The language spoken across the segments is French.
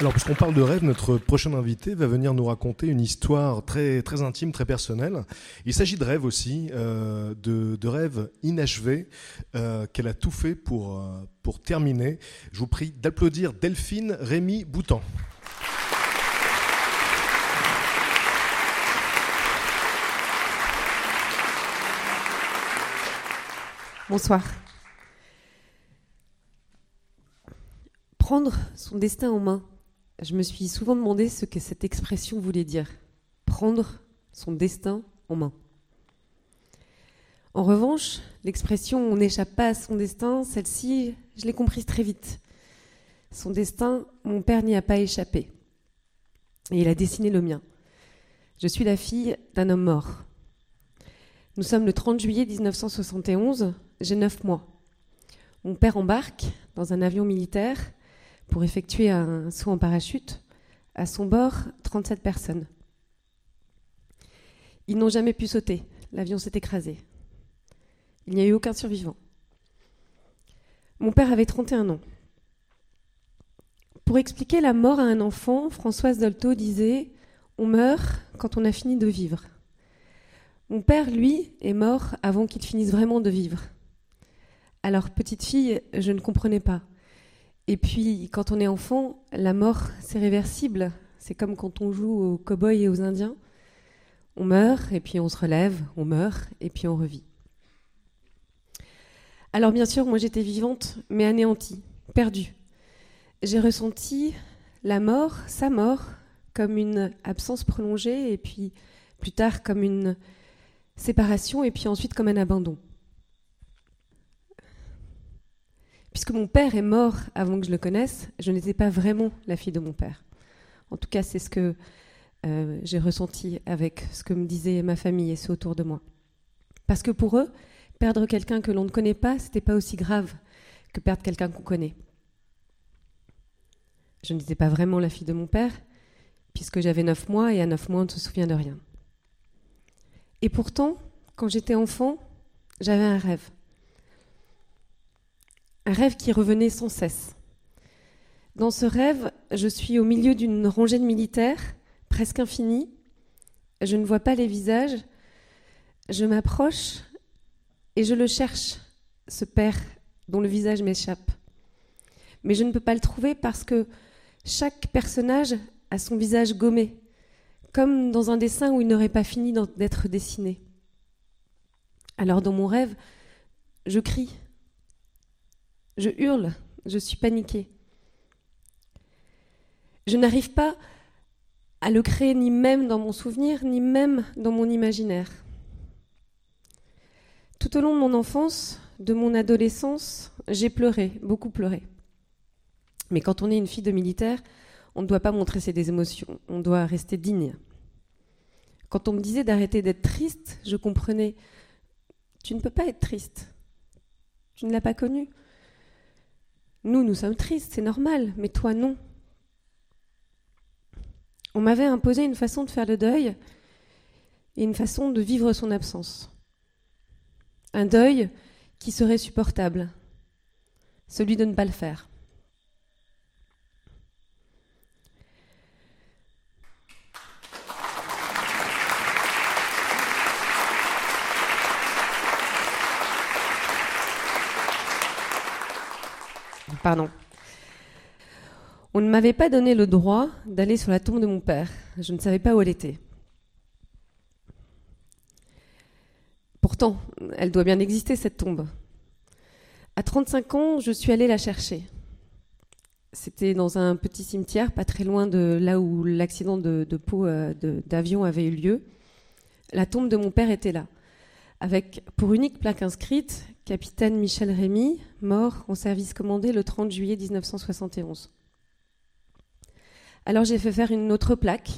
Alors, puisqu'on parle de rêve, notre prochain invité va venir nous raconter une histoire très, très intime, très personnelle. Il s'agit de rêves aussi, euh, de, de rêves inachevés, euh, qu'elle a tout fait pour, euh, pour terminer. Je vous prie d'applaudir Delphine Rémy Boutan. Bonsoir. Prendre son destin en main. Je me suis souvent demandé ce que cette expression voulait dire. Prendre son destin en main. En revanche, l'expression on n'échappe pas à son destin, celle-ci, je l'ai comprise très vite. Son destin, mon père n'y a pas échappé. Et il a dessiné le mien. Je suis la fille d'un homme mort. Nous sommes le 30 juillet 1971, j'ai neuf mois. Mon père embarque dans un avion militaire pour effectuer un saut en parachute. À son bord, 37 personnes. Ils n'ont jamais pu sauter. L'avion s'est écrasé. Il n'y a eu aucun survivant. Mon père avait 31 ans. Pour expliquer la mort à un enfant, Françoise Dolto disait On meurt quand on a fini de vivre. Mon père, lui, est mort avant qu'il finisse vraiment de vivre. Alors, petite fille, je ne comprenais pas. Et puis, quand on est enfant, la mort, c'est réversible. C'est comme quand on joue aux cow-boys et aux indiens. On meurt, et puis on se relève, on meurt, et puis on revit. Alors, bien sûr, moi j'étais vivante, mais anéantie, perdue. J'ai ressenti la mort, sa mort, comme une absence prolongée, et puis plus tard comme une séparation, et puis ensuite comme un abandon. Puisque mon père est mort avant que je le connaisse, je n'étais pas vraiment la fille de mon père. En tout cas, c'est ce que euh, j'ai ressenti avec ce que me disait ma famille et ceux autour de moi. Parce que pour eux, perdre quelqu'un que l'on ne connaît pas, c'était pas aussi grave que perdre quelqu'un qu'on connaît. Je n'étais pas vraiment la fille de mon père, puisque j'avais neuf mois et à neuf mois on ne se souvient de rien. Et pourtant, quand j'étais enfant, j'avais un rêve un rêve qui revenait sans cesse. Dans ce rêve, je suis au milieu d'une rangée de militaires, presque infinie. Je ne vois pas les visages. Je m'approche et je le cherche, ce père dont le visage m'échappe. Mais je ne peux pas le trouver parce que chaque personnage a son visage gommé, comme dans un dessin où il n'aurait pas fini d'être dessiné. Alors dans mon rêve, je crie, je hurle, je suis paniquée. Je n'arrive pas à le créer ni même dans mon souvenir, ni même dans mon imaginaire. Tout au long de mon enfance, de mon adolescence, j'ai pleuré, beaucoup pleuré. Mais quand on est une fille de militaire, on ne doit pas montrer ses émotions, on doit rester digne. Quand on me disait d'arrêter d'être triste, je comprenais, tu ne peux pas être triste. Tu ne l'as pas connu. Nous, nous sommes tristes, c'est normal, mais toi, non. On m'avait imposé une façon de faire le deuil et une façon de vivre son absence. Un deuil qui serait supportable, celui de ne pas le faire. On ne m'avait pas donné le droit d'aller sur la tombe de mon père. Je ne savais pas où elle était. Pourtant, elle doit bien exister, cette tombe. À 35 ans, je suis allée la chercher. C'était dans un petit cimetière, pas très loin de là où l'accident de, peau euh, d'avion avait eu lieu. La tombe de mon père était là. avec pour unique plaque inscrite Capitaine Michel Rémy, mort en service commandé le 30 juillet 1971. Alors j'ai fait faire une autre plaque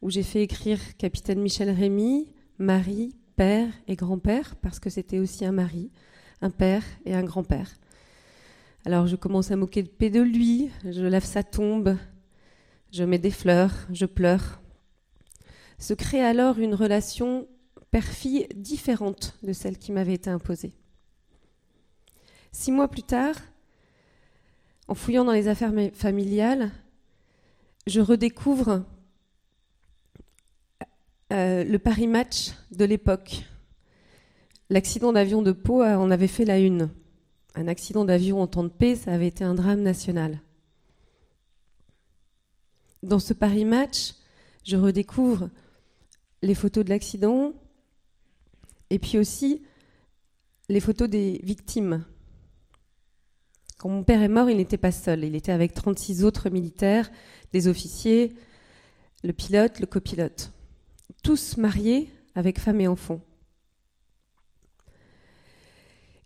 où j'ai fait écrire Capitaine Michel Rémy, mari, père et grand-père, parce que c'était aussi un mari, un père et un grand-père. Alors je commence à moquer de paix de lui, je lève sa tombe, je mets des fleurs, je pleure. Se crée alors une relation père-fille différente de celle qui m'avait été imposée. Six mois plus tard, en fouillant dans les affaires familiales, je redécouvre euh, le Paris Match de l'époque. L'accident d'avion de Pau en avait fait la une. Un accident d'avion en temps de paix, ça avait été un drame national. Dans ce Paris Match, je redécouvre les photos de l'accident et puis aussi les photos des victimes. Quand mon père est mort, il n'était pas seul. Il était avec 36 autres militaires, des officiers, le pilote, le copilote. Tous mariés avec femme et enfants.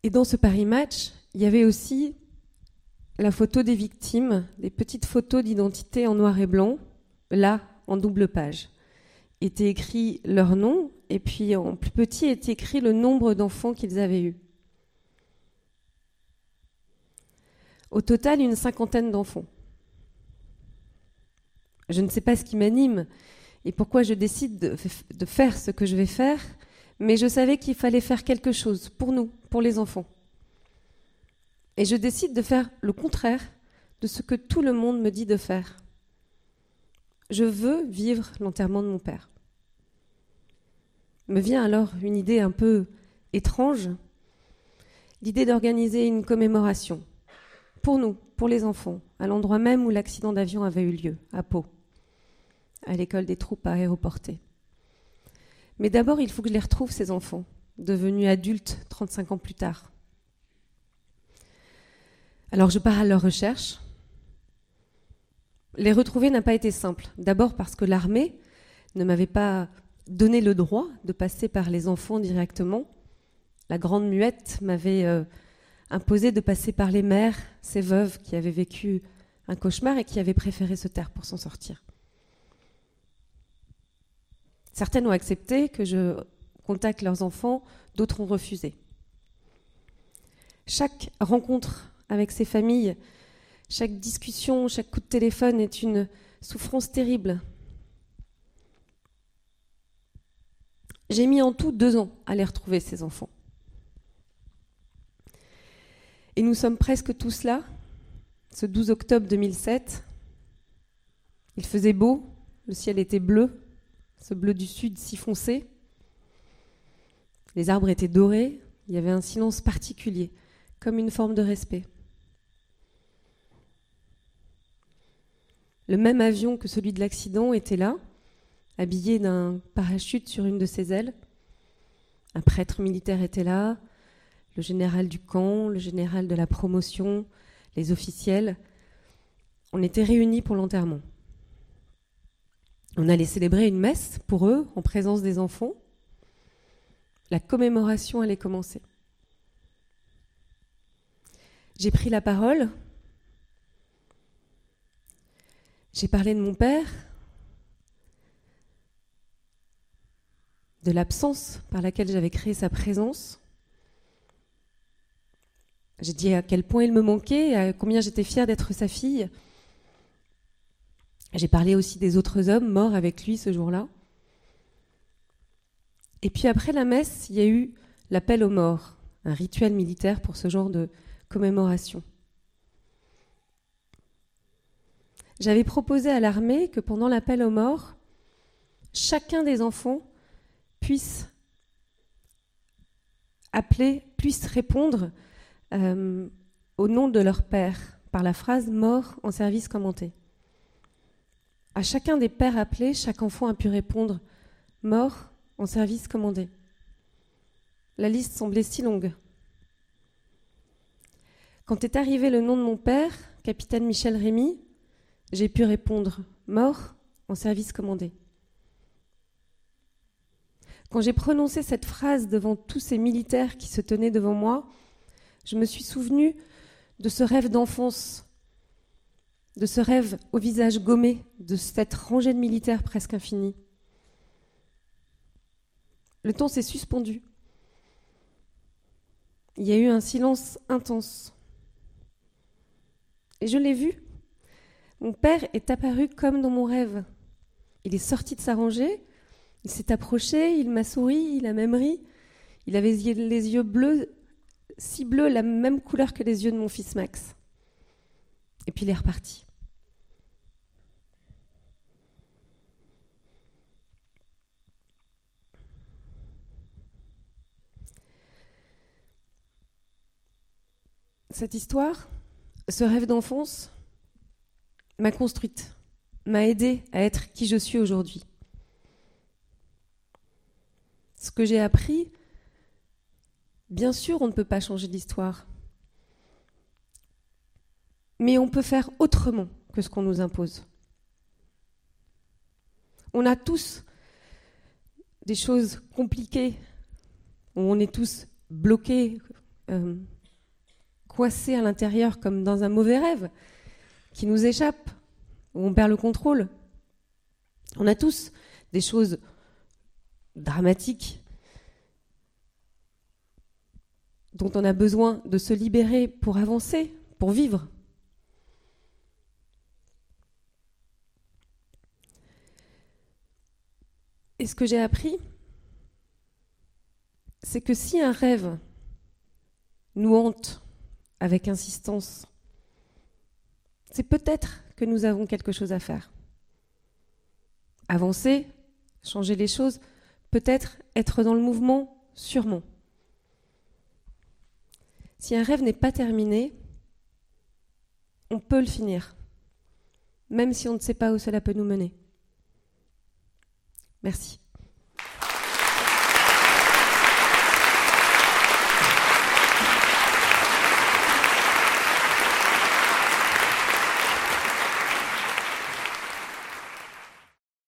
Et dans ce Paris Match, il y avait aussi la photo des victimes, des petites photos d'identité en noir et blanc, là, en double page. Était écrit leur nom, et puis en plus petit était écrit le nombre d'enfants qu'ils avaient eus. Au total, une cinquantaine d'enfants. Je ne sais pas ce qui m'anime et pourquoi je décide de, faire ce que je vais faire, mais je savais qu'il fallait faire quelque chose pour nous, pour les enfants. Et je décide de faire le contraire de ce que tout le monde me dit de faire. Je veux vivre l'enterrement de mon père. Me vient alors une idée un peu étrange, l'idée d'organiser une commémoration pour nous, pour les enfants, à l'endroit même où l'accident d'avion avait eu lieu, à Pau, à l'école des troupes aéroportées. Mais d'abord, il faut que je les retrouve, ces enfants, devenus adultes 35 ans plus tard. Alors je pars à leur recherche. Les retrouver n'a pas été simple. D'abord parce que l'armée ne m'avait pas donné le droit de passer par les enfants directement. La grande muette m'avait euh, imposé de passer par les mères, ces veuves qui avaient vécu un cauchemar et qui avaient préféré se taire pour s'en sortir. Certaines ont accepté que je contacte leurs enfants, d'autres ont refusé. Chaque rencontre avec ces familles. Chaque discussion, chaque coup de téléphone est une souffrance terrible. J'ai mis en tout deux ans à les retrouver, ces enfants. Et nous sommes presque tous là, ce 12 octobre 2007. Il faisait beau, le ciel était bleu, ce bleu du sud si foncé. Les arbres étaient dorés, il y avait un silence particulier, comme une forme de respect. Le même avion que celui de l'accident était là, habillé d'un parachute sur une de ses ailes. Un prêtre militaire était là, le général du camp, le général de la promotion, les officiels. On était réunis pour l'enterrement. On allait célébrer une messe pour eux en présence des enfants. La commémoration allait commencer. J'ai pris la parole J'ai parlé de mon père, de l'absence par laquelle j'avais créé sa présence. J'ai dit à quel point il me manquait, à combien j'étais fière d'être sa fille. J'ai parlé aussi des autres hommes morts avec lui ce jour-là. Et puis après la messe, il y a eu l'appel aux morts, un rituel militaire pour ce genre de commémoration. J'avais proposé à l'armée que pendant l'appel aux morts, chacun des enfants puisse appeler, puisse répondre euh, au nom de leur père par la phrase mort en service commenté. À chacun des pères appelés, chaque enfant a pu répondre mort en service commandé. La liste semblait si longue. Quand est arrivé le nom de mon père, capitaine Michel Rémy, j'ai pu répondre mort en service commandé. Quand j'ai prononcé cette phrase devant tous ces militaires qui se tenaient devant moi, je me suis souvenu de ce rêve d'enfance, de ce rêve au visage gommé, de cette rangée de militaires presque infinie. Le temps s'est suspendu. Il y a eu un silence intense. Et je l'ai vu. Mon père est apparu comme dans mon rêve. Il est sorti de sa rangée, il s'est approché, il m'a souri, il a même ri. Il avait les yeux bleus, si bleus, la même couleur que les yeux de mon fils Max. Et puis il est reparti. Cette histoire, ce rêve d'enfance, m'a construite, m'a aidée à être qui je suis aujourd'hui. Ce que j'ai appris, bien sûr, on ne peut pas changer l'histoire. Mais on peut faire autrement que ce qu'on nous impose. On a tous des choses compliquées, où on est tous bloqués, euh, coincés à l'intérieur comme dans un mauvais rêve qui nous échappe, où on perd le contrôle. On a tous des choses dramatiques dont on a besoin de se libérer pour avancer, pour vivre. Et ce que j'ai appris, c'est que si un rêve nous hante avec insistance, c'est peut-être que nous avons quelque chose à faire. Avancer, changer les choses, peut-être être dans le mouvement, sûrement. Si un rêve n'est pas terminé, on peut le finir, même si on ne sait pas où cela peut nous mener. Merci.